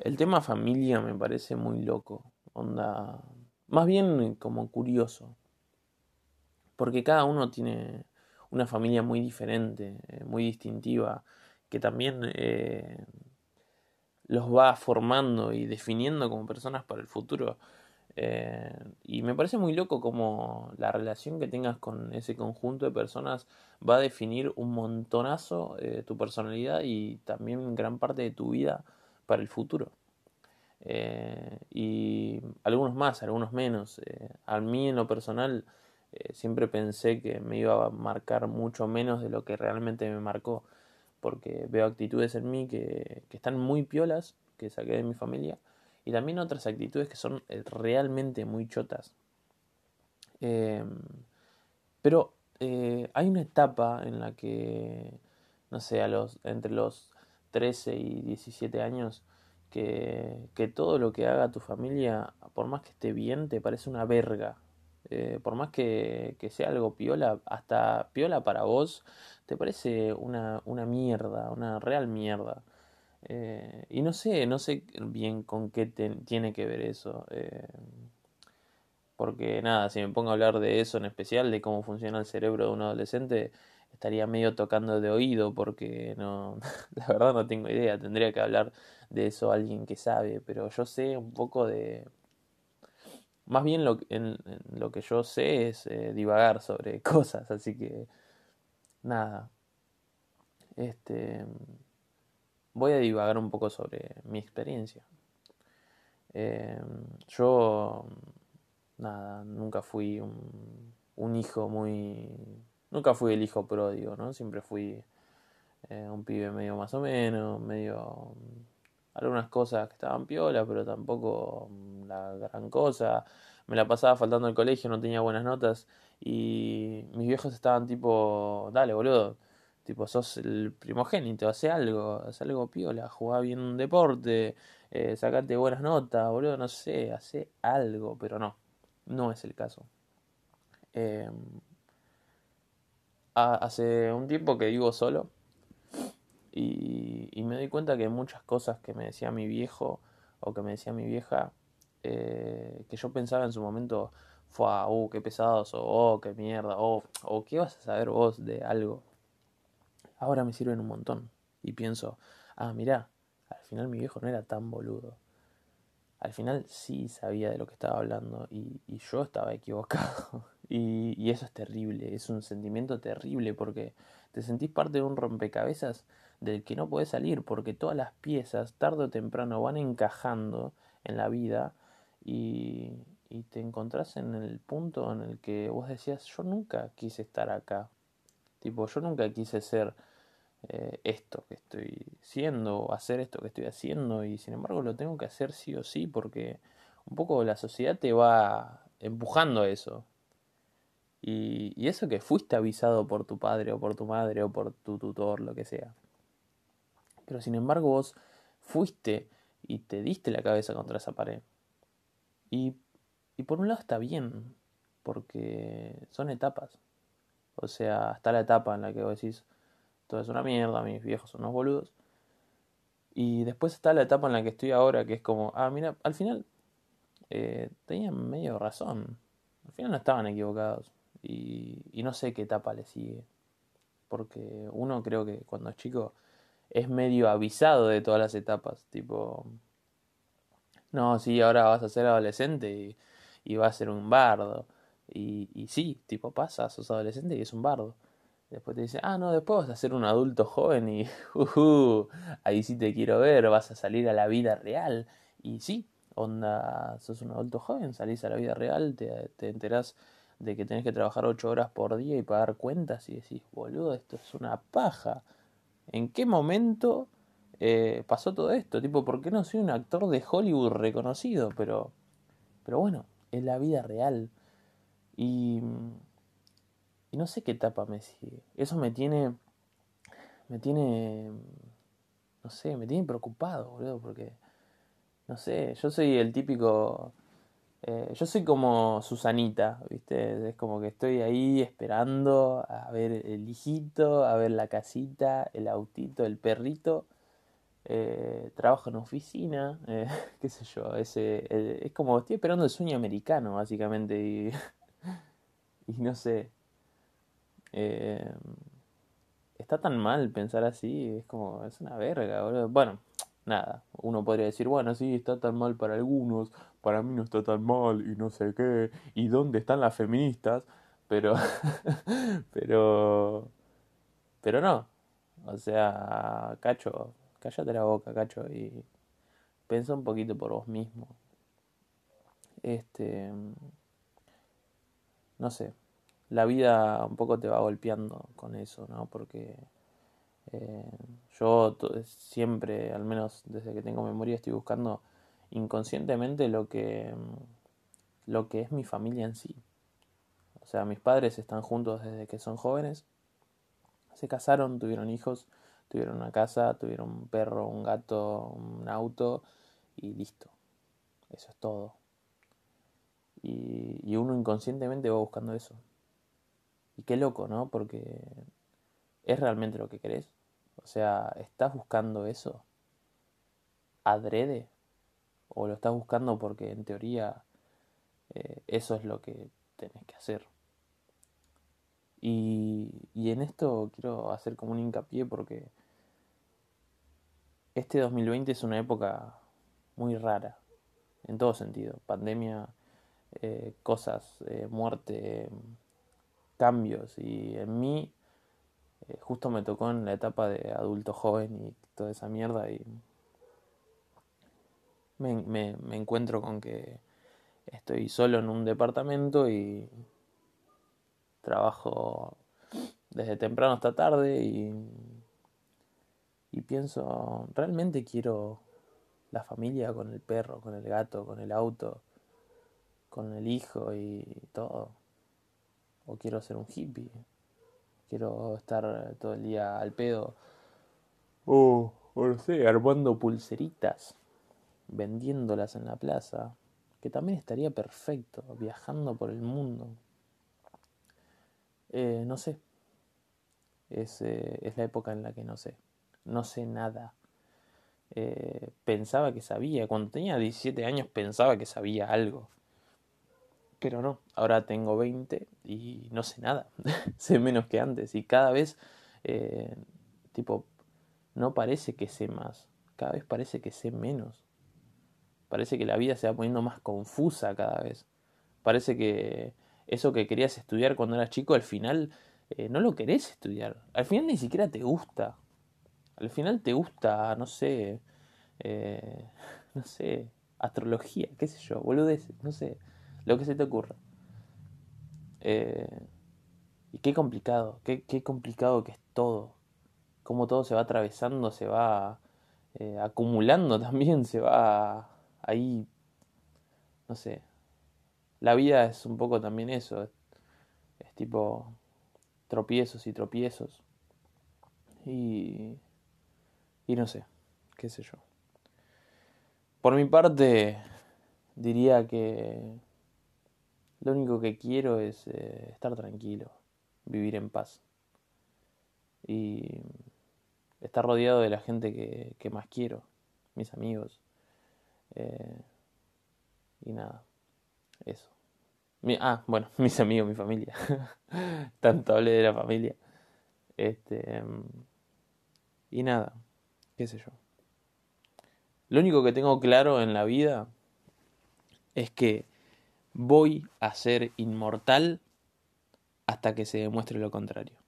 El tema familia me parece muy loco. Onda. Más bien como curioso. Porque cada uno tiene una familia muy diferente, eh, muy distintiva, que también eh, los va formando y definiendo como personas para el futuro. Eh, y me parece muy loco como la relación que tengas con ese conjunto de personas va a definir un montonazo eh, tu personalidad y también gran parte de tu vida para el futuro. Eh, y algunos más, algunos menos. a mí en lo personal siempre pensé que me iba a marcar mucho menos de lo que realmente me marcó, porque veo actitudes en mí que, que están muy piolas, que saqué de mi familia, y también otras actitudes que son eh, realmente muy chotas. Pero eh, hay una etapa en la que, no sé, a los, entre los 13 y 17 años, que, que todo lo que haga tu familia, por más que esté bien, te parece una verga. Eh, por más que, que, sea algo piola, hasta piola para vos, te parece una, una mierda, una real mierda. Eh, y no sé, no sé bien con qué tiene que ver eso. Eh, porque nada, si me pongo a hablar de eso en especial, de cómo funciona el cerebro de un adolescente, estaría medio tocando de oído porque no, la verdad no tengo idea. Tendría que hablar de eso alguien que sabe, pero yo sé un poco de... Más bien lo, en, lo que yo sé es eh, divagar sobre cosas, así que nada. Este voy a divagar un poco sobre mi experiencia. Eh, yo, nada, nunca fui un, hijo muy... Nunca fui el hijo pródigo, ¿no? Siempre fui eh, un pibe medio más o menos, medio... Algunas cosas que estaban piola, pero tampoco la gran cosa. Me la pasaba faltando al colegio, no tenía buenas notas. Y mis viejos estaban tipo, dale, boludo Tipo, sos el primogénito, hace algo, hace algo piola, jugá bien un deporte, eh, sacate buenas notas, boludo, no sé, hace algo, pero no, no es el caso. Hace un tiempo que vivo solo y, me doy cuenta que muchas cosas que me decía mi viejo o que me decía mi vieja, eh, que yo pensaba en su momento, fue, uh, qué pesados, o oh, qué mierda, o, o qué vas a saber vos de algo ahora me sirven un montón. Y pienso, ah, mirá, al final mi viejo no era tan boludo. Al final sí sabía de lo que estaba hablando y, yo estaba equivocado. Y, eso es terrible, es un sentimiento terrible porque te sentís parte de un rompecabezas del que no puedes salir porque todas las piezas tarde o temprano van encajando en la vida y, y te encontrás en el punto en el que vos decías yo nunca quise estar acá. Tipo, yo nunca quise ser eh, esto que estoy siendo, hacer esto que estoy haciendo y sin embargo lo tengo que hacer sí o sí porque un poco la sociedad te va empujando a eso. Y, eso que fuiste avisado por tu padre o por tu madre o por tu tutor, lo que sea. Pero sin embargo vos fuiste y te diste la cabeza contra esa pared. Y, y por un lado está bien, porque son etapas. O sea, está la etapa en la que vos decís, todo es una mierda, mis viejos son unos boludos. Y después está la etapa en la que estoy ahora, que es como, ah, mira, al final eh, tenían medio razón. Al final no estaban equivocados. Y, y no sé qué etapa le sigue. Porque uno creo que cuando es chico es medio avisado de todas las etapas. Tipo, no, sí, ahora vas a ser adolescente y, vas a ser un bardo. Y, y sí, tipo, pasa, sos adolescente y es un bardo. Después te dice, ah, no, después vas a ser un adulto joven y, uh, ahí sí te quiero ver, vas a salir a la vida real. Y sí, onda, sos un adulto joven, salís a la vida real, te, te enterás de que tenés que trabajar ocho horas por día y pagar cuentas y decís, boludo, esto es una paja. ¿En qué momento eh, pasó todo esto? Tipo, ¿por qué no soy un actor de Hollywood reconocido? Pero, pero bueno, es la vida real. Y y no sé qué etapa me sigue. Eso me tiene. Me tiene. No sé, me tiene preocupado, boludo, porque. No sé, yo soy el típico. Eh, yo soy como Susanita, ¿viste? Es como que estoy ahí esperando a ver el hijito, a ver la casita, el autito, el perrito. eh, trabajo en oficina, eh, qué sé yo, ese, es como estoy esperando el sueño americano, básicamente, y, y no sé, eh, está tan mal pensar así, es como, es una verga, boludo. Bueno, nada, uno podría decir, bueno, sí, está tan mal para algunos, para mí no está tan mal y no sé qué, y dónde están las feministas, pero, pero, pero no, o sea, cacho, cállate la boca, cacho, y piensa un poquito por vos mismo. Este, no sé, la vida un poco te va golpeando con eso, ¿no? Porque eh, yo siempre, al menos desde que tengo memoria, estoy buscando inconscientemente lo que, lo que es mi familia en sí. O sea, mis padres están juntos desde que son jóvenes, se casaron, tuvieron hijos, tuvieron una casa, tuvieron un perro, un gato, un auto y listo. Eso es todo. Y, y uno inconscientemente va buscando eso. Y qué loco, ¿no? Porque es realmente lo que querés. O sea, ¿estás buscando eso? ¿Adrede? ¿O lo estás buscando porque en teoría eh, eso es lo que tenés que hacer? Y, y en esto quiero hacer como un hincapié porque este 2020 es una época muy rara, en todo sentido. Pandemia, eh, cosas, eh, muerte, cambios. Y en mí eh, justo me tocó en la etapa de adulto joven y toda esa mierda y me, me, me encuentro con que estoy solo en un departamento y trabajo desde temprano hasta tarde y, y pienso, realmente quiero la familia con el perro, con el gato, con el auto, con el hijo y todo. O quiero ser un hippie quiero estar todo el día al pedo. O, o no sé, armando pulseritas, vendiéndolas en la plaza, que también estaría perfecto, viajando por el mundo. Eh, no sé, es, eh, es, la época en la que no sé, no sé nada. Eh, pensaba que sabía, cuando tenía 17 años pensaba que sabía algo. Pero no, ahora tengo 20 y no sé nada, sé menos que antes y cada vez, eh, tipo, no parece que sé más, cada vez parece que sé menos. Parece que la vida se va poniendo más confusa cada vez. Parece que eso que querías estudiar cuando eras chico, al final eh, no lo querés estudiar. Al final ni siquiera te gusta. Al final te gusta, no sé, eh, no sé, astrología, qué sé yo, boludeces, no sé lo que se te ocurra. Eh, y qué complicado, qué, qué, complicado que es todo. Cómo todo se va atravesando, se va eh, acumulando también, se va ahí, no sé. La vida es un poco también eso, es, es tipo tropiezos y tropiezos. Y, y no sé, qué sé yo. Por mi parte, diría que lo único que quiero es eh, estar tranquilo, vivir en paz. Y estar rodeado de la gente que, más quiero, mis amigos. Eh, y nada, eso. ah, bueno, mis amigos, mi familia. Tanto hablé de la familia. Este. Y nada, qué sé yo. Lo único que tengo claro en la vida es que voy a ser inmortal hasta que se demuestre lo contrario.